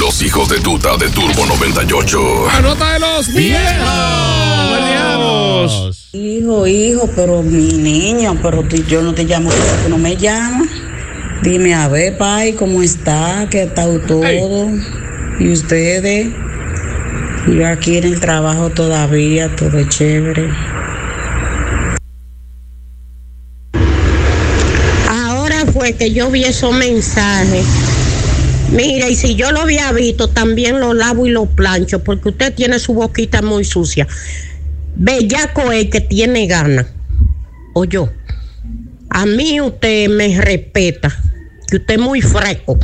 Los hijos de tuta de Turbo 98. ¡Anota de los viejos! Hijo, hijo, pero mi niño, pero tú- yo no te llamo, tú no me llamas. Dime, a ver, pai, ¿cómo está? ¿Qué tal todo? ¿Y ustedes? Yo aquí en el trabajo todavía, todo chévere. Ahora fue que yo vi esos mensajes. Mira, y si yo lo había visto, también lo lavo y lo plancho, porque usted tiene su boquita muy sucia. Bellaco es que tiene ganas. O yo. A mí usted me respeta, que usted es muy fresco.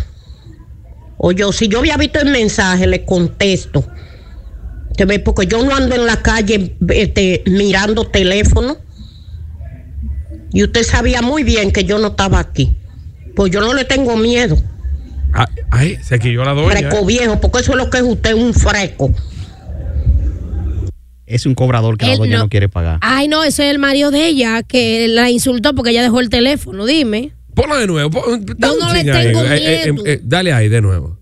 O yo, si yo había visto el mensaje, le contesto. Porque yo no ando en la calle este, mirando teléfono. Y usted sabía muy bien que yo no estaba aquí. Pues yo no le tengo miedo. Ay, ay, se quilló la doña. Fresco viejo, porque eso es lo que es usted, un fresco. Es un cobrador que la doña no- no quiere pagar. Ay, no, ese es el marido de ella que la insultó porque ella dejó el teléfono. Dime. Ponlo de nuevo. pon- da un no le ahí. tengo Eh, eh, eh, miedo. eh, dale ahí de nuevo.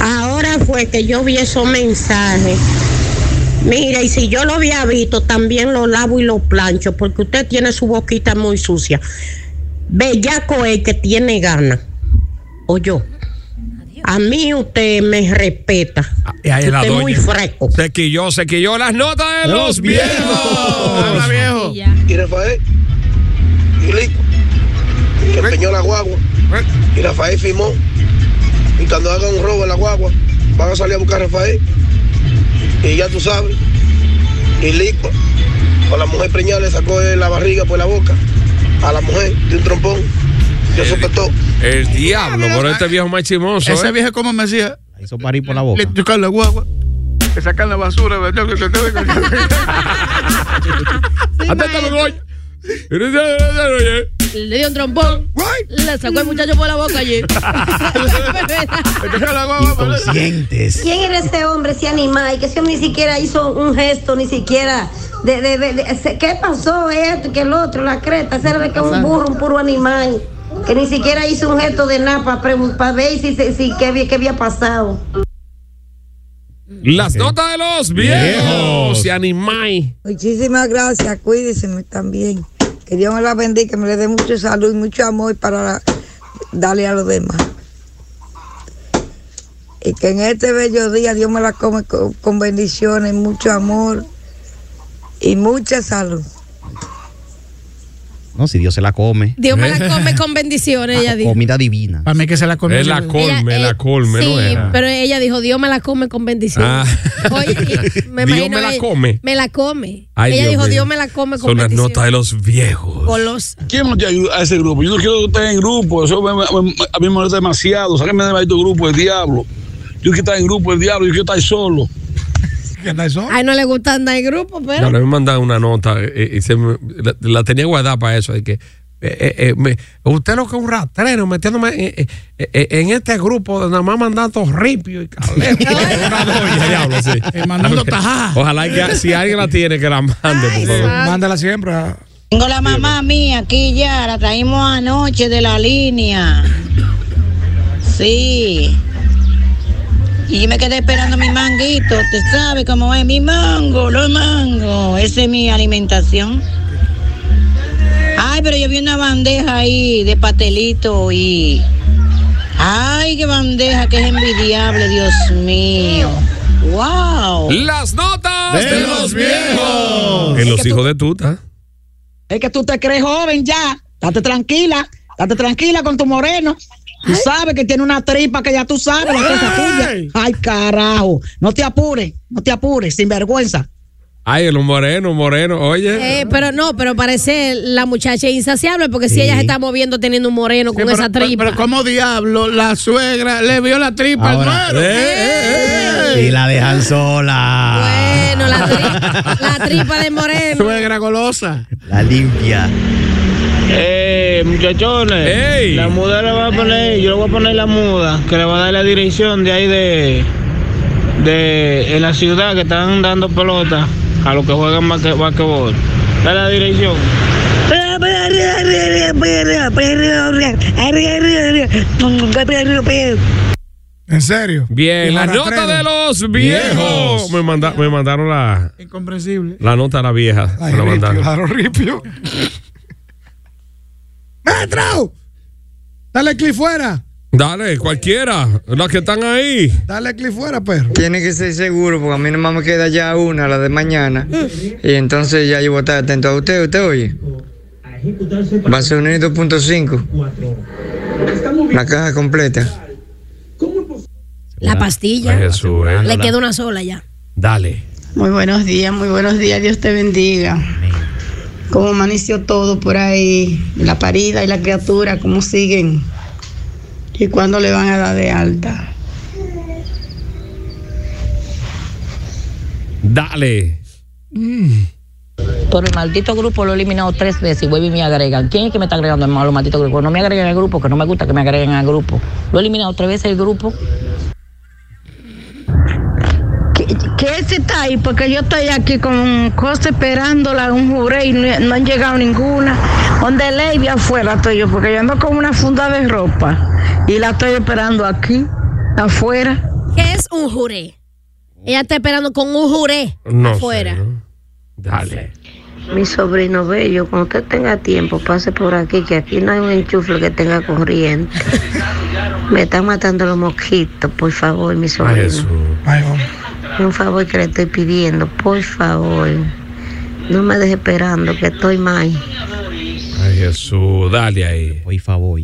Ahora fue que yo vi esos mensajes. Mira, y si yo lo había visto, también lo lavo y lo plancho, porque usted tiene su boquita muy sucia. Bellaco es que tiene ganas. O yo. A mí usted me respeta. La usted es muy fresco. Se quilló, se quilló las notas de los viejos. Habla, viejo. Y Rafael, y Lico, que empeñó la guagua. Y Rafael firmó. Y cuando haga un robo en la guagua, van a salir a buscar a Rafael. Y ya tú sabes. Y Lico, con la mujer preñada, le sacó de la barriga por la boca a la mujer de un trompón. Yo sospetó. El diablo, por este viejo más chimoso. Ese ¿eh? viejo, ¿cómo me decía? Hizo parir por la boca. Le tocan la guagua, le sacan la basura. ¿verdad? Atenta, Begoña. Le dio un trompón. Le sacó el muchacho por la boca allí. Inconscientes. ¿Quién era ese hombre, ese animal? Que ese hombre ni siquiera hizo un gesto, ni siquiera. De, de- de- ¿Qué pasó? Esto, que el otro, la creta. Ese era de que un burro, un puro animal. Que ni siquiera hizo un gesto de nada para ver si, si, si qué, había- qué había pasado. Las notas de los viejos. Y animai. Muchísimas gracias, cuídense también. Que Dios me la bendiga, que me le dé mucha salud y mucho amor para darle a los demás. Y que en este bello día Dios me la come con, con bendiciones, mucho amor y mucha salud. No, si Dios se la come. Dios me la come con bendiciones, ella dijo. Comida divina. Para mí que se la come. Es la colme, Ella, la eh, colme, ¿no Sí, era? pero ella dijo, Dios me la come con bendiciones. Ah. Oye, me Dios imagino me la ella- come. Me la come. Ay, ella Dios dijo, mío. Dios me la come con Son las bendiciones. notas de los viejos. ¿Quién no te ayuda a ese grupo? Yo no quiero estar en grupo, eso me- me- a mí me molesta demasiado. Sáquenme de maldito grupo del diablo. Yo quiero estar en grupo del diablo, yo quiero estar solo. Ay, no le gusta andar en grupo, pero. Ya me mandaron una nota eh, y se me- la, la tenía guardada para eso. De que, eh, eh, eh, me- usted lo que es un rastrero metiéndome en, eh, eh, eh, en este grupo nada más mandando ripio y diablo, sí. mandando tajá. Ojalá que si alguien la tiene que la mande, por favor. Mándala siempre. a- Tengo la mamá mía aquí ya, la traímos anoche de la línea. Sí. Y yo me quedé esperando mi manguito. Usted sabe cómo es mi mango, los mangos. Esa es mi alimentación. Ay, pero yo vi una bandeja ahí de pastelito y Ay, qué bandeja, que es envidiable, Dios mío. Wow. Las notas De los viejos. En los hijos de tuta. Es que tú te crees joven ya. Date tranquila. Date tranquila con tu moreno. Tú sabes que tiene una tripa que ya tú sabes, la cosa tuya. Ay, carajo. No te apures, no te apures, sin vergüenza. Ay, el moreno, moreno, oye. Eh, pero no, pero parece la muchacha insaciable porque si ella se está moviendo teniendo un moreno con pero, esa pero- tripa. pero ¿cómo diablo la suegra le vio la tripa Ahora. al nuero? Y la dejan sola. Bueno, la, tri- la tripa de moreno. Suegra golosa. La limpia. Eh, muchachones, la muda la voy a poner, yo le voy a poner la muda, que le va a dar la dirección de ahí de, de en la ciudad que están dando pelota a los que juegan basque- basquetbol. Dale la dirección. ¿En serio? Bien, la nota de los viejos. Viejos. Me, manda- me mandaron la, Incomprensible. la nota de la vieja. Ay, me la ripio, mandaron. claro, ripio. ¡Metro! Dale clic fuera. Dale, cualquiera. Las que están ahí. Dale clic fuera, perro. Tiene que ser seguro, porque a mí nomás me queda ya una, la de mañana. Y entonces ya yo voy a estar atento a usted, usted oye. Va a ser un 2.5. La caja completa. La pastilla. Ay, Jesús, eh. Le queda una sola ya. Dale. Muy buenos días, muy buenos días, Dios te bendiga. ¿Cómo amaneció todo por ahí? La parida y la criatura, ¿cómo siguen? ¿Y cuándo le van a dar de alta? Dale. Por el maldito grupo lo he eliminado tres veces y vuelve y me agregan. ¿Quién es que me está agregando el malo maldito grupo? No me agreguen al grupo, que no me gusta que me agreguen al grupo. Lo he eliminado tres veces el grupo. ¿Qué ese está ahí? Porque yo estoy aquí con cosa esperándola, un juré y no, no han llegado ninguna. Donde Lady afuera estoy yo, porque yo ando con una funda de ropa y la estoy esperando aquí, afuera. ¿Qué es un juré? Ella está esperando con un juré No sé, afuera. Dale. Mi sobrino bello, cuando usted tenga tiempo, pase por aquí, que aquí no hay un enchufle que tenga corriente. Me están matando los mosquitos, por favor, mi sobrino. Un favor que le estoy pidiendo, por favor. No me deje esperando, que estoy mal. Ay, Jesús, dale ahí. Voy favor.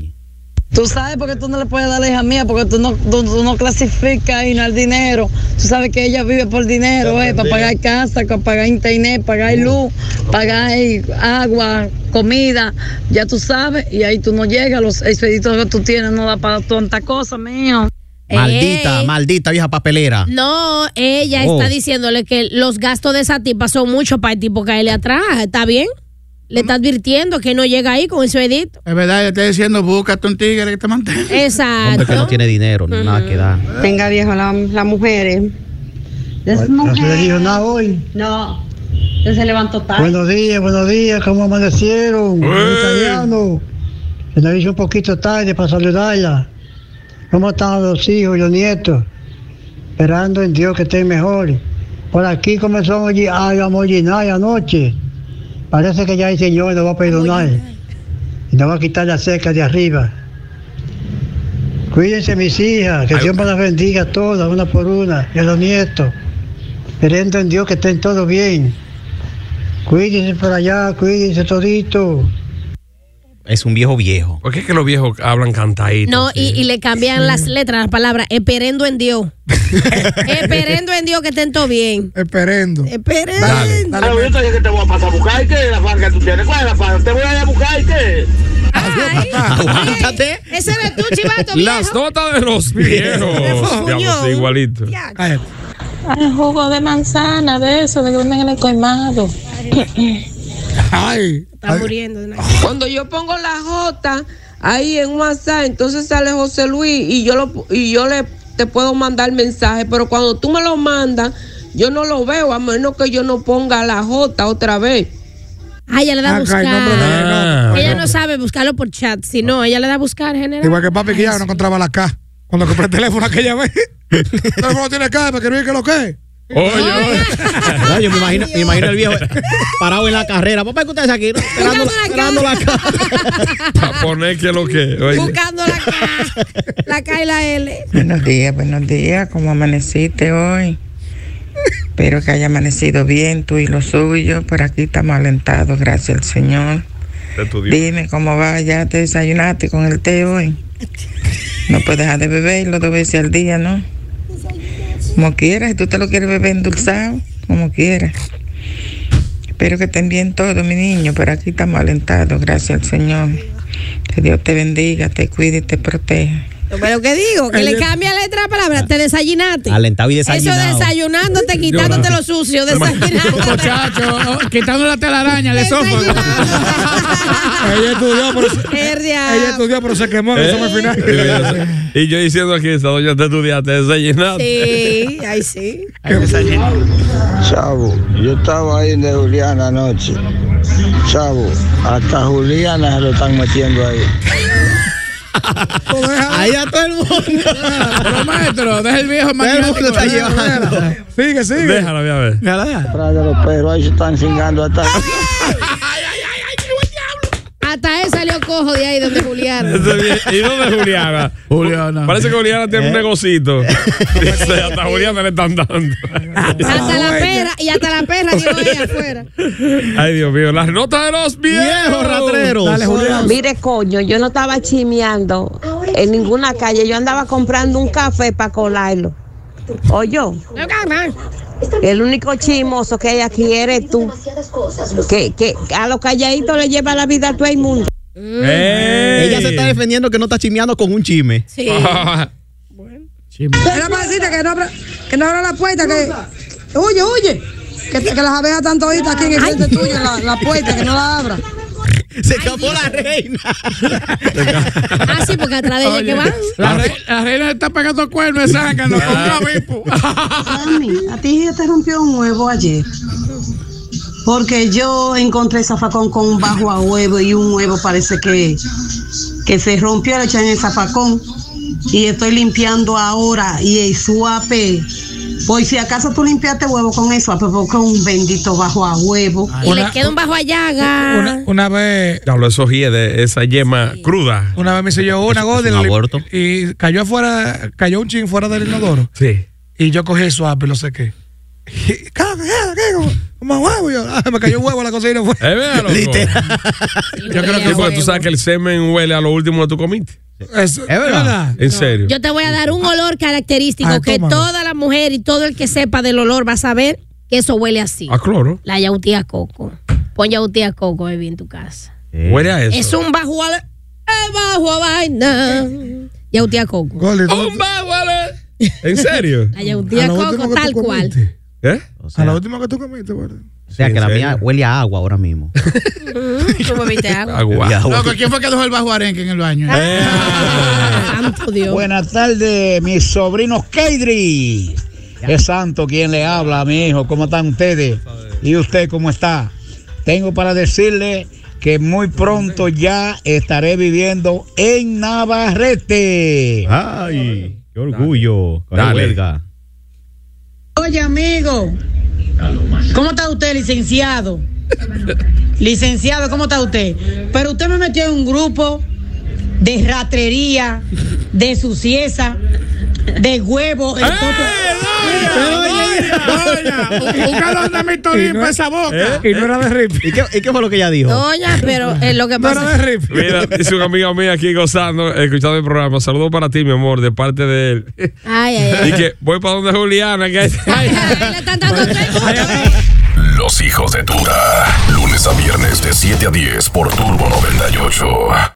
Tú sabes por qué tú no le puedes dar la hija mía, porque tú no, tú, tú no clasificas y no el dinero. Tú sabes que ella vive por dinero, eh, para pagar casa, para pagar internet, pagar luz, pagar agua, comida, ya tú sabes, y ahí tú no llegas, los expeditos que tú tienes no da para tanta cosa, mío. Maldita, Ey. maldita vieja papelera. No, ella Oh. está diciéndole que los gastos de esa tipa son muchos para el tipo que le atrás. ¿Está bien? Le está advirtiendo que no llega ahí con ese edito. Es verdad, yo estoy diciendo, búscate un tigre que te mantenga. Hombre que Exacto. no tiene dinero, ni nada que dar. Venga, viejo, las la mujeres. ¿No se le dijo nada hoy? No, se levantó tarde. Buenos días, buenos días, ¿cómo amanecieron? Italiano. Se nos hizo un poquito tarde para saludarla. ¿Cómo están los hijos y los nietos? Esperando en Dios que estén mejor. Por aquí comenzó a molli- a mollinar anoche. Parece que ya el Señor nos va a perdonar. Y nos va a quitar la seca de arriba. Cuídense mis hijas, que Dios me las bendiga a todas, una por una, y a los nietos. Esperando en Dios que estén todos bien. Cuídense por allá, cuídense todito. Es un viejo viejo. ¿Por qué es que los viejos hablan cantaditos? No, y, y le cambian las letras, las palabras, esperendo en Dios. esperendo en Dios que estén todo bien. Esperendo. Esperendo. Dale, yo te dije que te voy a pasar a buscar y qué, la fan que tú tienes. ¿Cuál es la fan? Te voy a ir a buscar y qué. Aguántate. Ese eres tú, chivato, Las viejo. notas de los viejos. Digamos, igualito. Ay, jugo de manzana, de eso, de que venden en el colmado. Ay. Está muriendo. de una- Cuando yo pongo la J ahí en WhatsApp, entonces sale José Luis y yo lo y yo le te puedo mandar mensaje, pero cuando tú me lo mandas, yo no lo veo a menos que yo no ponga la J otra vez. Ah, ella le da a Ah, buscar. cae nombre de- Ah. ella no sabe buscarlo por chat, sino ella le da a buscar general. Igual que papi que ya no encontraba la K. Cuando compré el teléfono aquella vez. El teléfono tiene K, pero que no es que lo que. No, yo me imagino, me imagino el viejo parado en la carrera. Papá, ¿qué usted hace aquí? Esperando, la- esperando la cara. Para poner que lo que. oye. Buscando la K, la K y la L. Buenos días, buenos días. ¿Cómo amaneciste hoy? Espero que haya amanecido bien tú y lo suyo. Por aquí estamos alentados, gracias al Señor. Dime cómo va, ya te desayunaste con el té hoy. No puedes dejar de beberlo dos veces al día, ¿no? Como quieras, si tú te lo quieres beber endulzado, como quieras. Espero que estén bien todos, mi niño. Por aquí estamos alentados, gracias al Señor. Que Dios te bendiga, te cuide y te proteja. Pero que digo, que le cambia la letra a palabra, te desayunaste. Alentado y Eso desayunado. desayunándote, quitándote lo sucio, desayunando. Muchacho, oh, quitando la telaraña al esófago. ella estudió, pero se, ella estudió, pero se quemó en el examen final. Eh, Y yo diciendo aquí, esta doña te estudiaste desayunado. Sí, ahí sí. Chavo, yo estaba ahí de Juliana anoche. Chavo, hasta Juliana se lo están metiendo ahí. Ahí a todo el mundo. Pero maestro, deja el viejo Todo el mundo está llevando. Sigue, sigue. Déjala, voy a ver. Atrás de los perros, ahí se están cingando hasta. Hasta él salió cojo de ahí donde bien- ¿Y dónde Juliana? Juliana. Parece que Juliana tiene un negocito. Dice, hasta Juliana le están dando. Hasta la perra, y hasta la perra quedó ahí afuera. Ay, Dios mío, las notas de los viejos ratreros. Dale, Julián. Mire, coño, yo no estaba chimeando en ninguna calle. Yo andaba comprando un café para colarlo. Oye, el único chismoso que hay aquí eres tú. Que, que a los calladitos le lleva la vida a todo el mundo. Ella se está defendiendo que no está chimeando con un chisme. Sí. Mira, pasita, que no abra, que no abra la puerta, que. Huye, huye. Que, que las abejas están toditas aquí en el frente tuyo, la, la puerta, que no la abra. Se escapó la reina. Ah, sí, porque atrás de ella que van. La, re- la reina está pegando cuernos esa que nos con un a ti ya te rompió un huevo ayer. Porque yo encontré zafacón con un bajo a huevo y un huevo parece que, que se rompió, le echan en el zafacón. Y estoy limpiando ahora y el suape. Pues si acaso tú limpiaste huevo con el suape, porque un bendito bajo a huevo. Y le queda un bajo a llaga. Una, una vez, Diablo, esos de esa yema cruda. una vez me hice yo una gorda y cayó afuera, cayó un chin fuera del inodoro. Sí. Y yo cogí el suave "Caga, caga, ¿qué? Como huevo. Yo, ah, me cayó un huevo a la cocina. Fue. Es verdad, loco. Yo creo que Sí, porque tú sabes que el semen huele a lo último que tú comiste. Eso, Es verdad. En serio. Yo te voy a dar un olor característico Ah, que toda la mujer y todo el que sepa del olor va a saber que eso huele así. A cloro. La yautía coco. Pon yautía coco, baby, en tu casa. Huele a eso. Es un bajo a, es bajo a vaina. Yautía coco. Gordy, tú- ¡Un baguale! ¿En serio? La yautía a coco tal cual. comiste. ¿Eh? O A sea, lo último que tú comiste, gordo. o sea, Sí, que la mía huele a agua ahora mismo. ¿Tú bebiste agua? Agua. ¿quién fue que dejó el bajo arenque en el baño? Santo Dios. Buenas tardes, mis sobrinos Keidri. Es santo quien le habla a mi hijo. ¿Cómo están ustedes? ¿Y usted cómo está? Tengo para decirle que muy pronto ya estaré viviendo en Navarrete. Ay, qué orgullo. Dale. Oye, amigo, ¿cómo está usted, licenciado? Licenciado, ¿cómo está usted? Pero usted me metió en un grupo de ratrería, de sucieza, de huevo. Doña, un galón de Mitorín para esa boca. Y no era de rip. ¿Y qué, y qué fue lo que ella dijo? Doña, pero eh, lo que No era de pasa rip. Mira, dice una amiga mía aquí gozando, escuchando el programa. Saludos para ti, mi amor, de parte de él. Ay, ay, ay. Y que voy para donde Juliana, que hay- Ay, le están dando tres Los hijos de Tuta. Lunes a viernes de 7 a 10 por Turbo 98.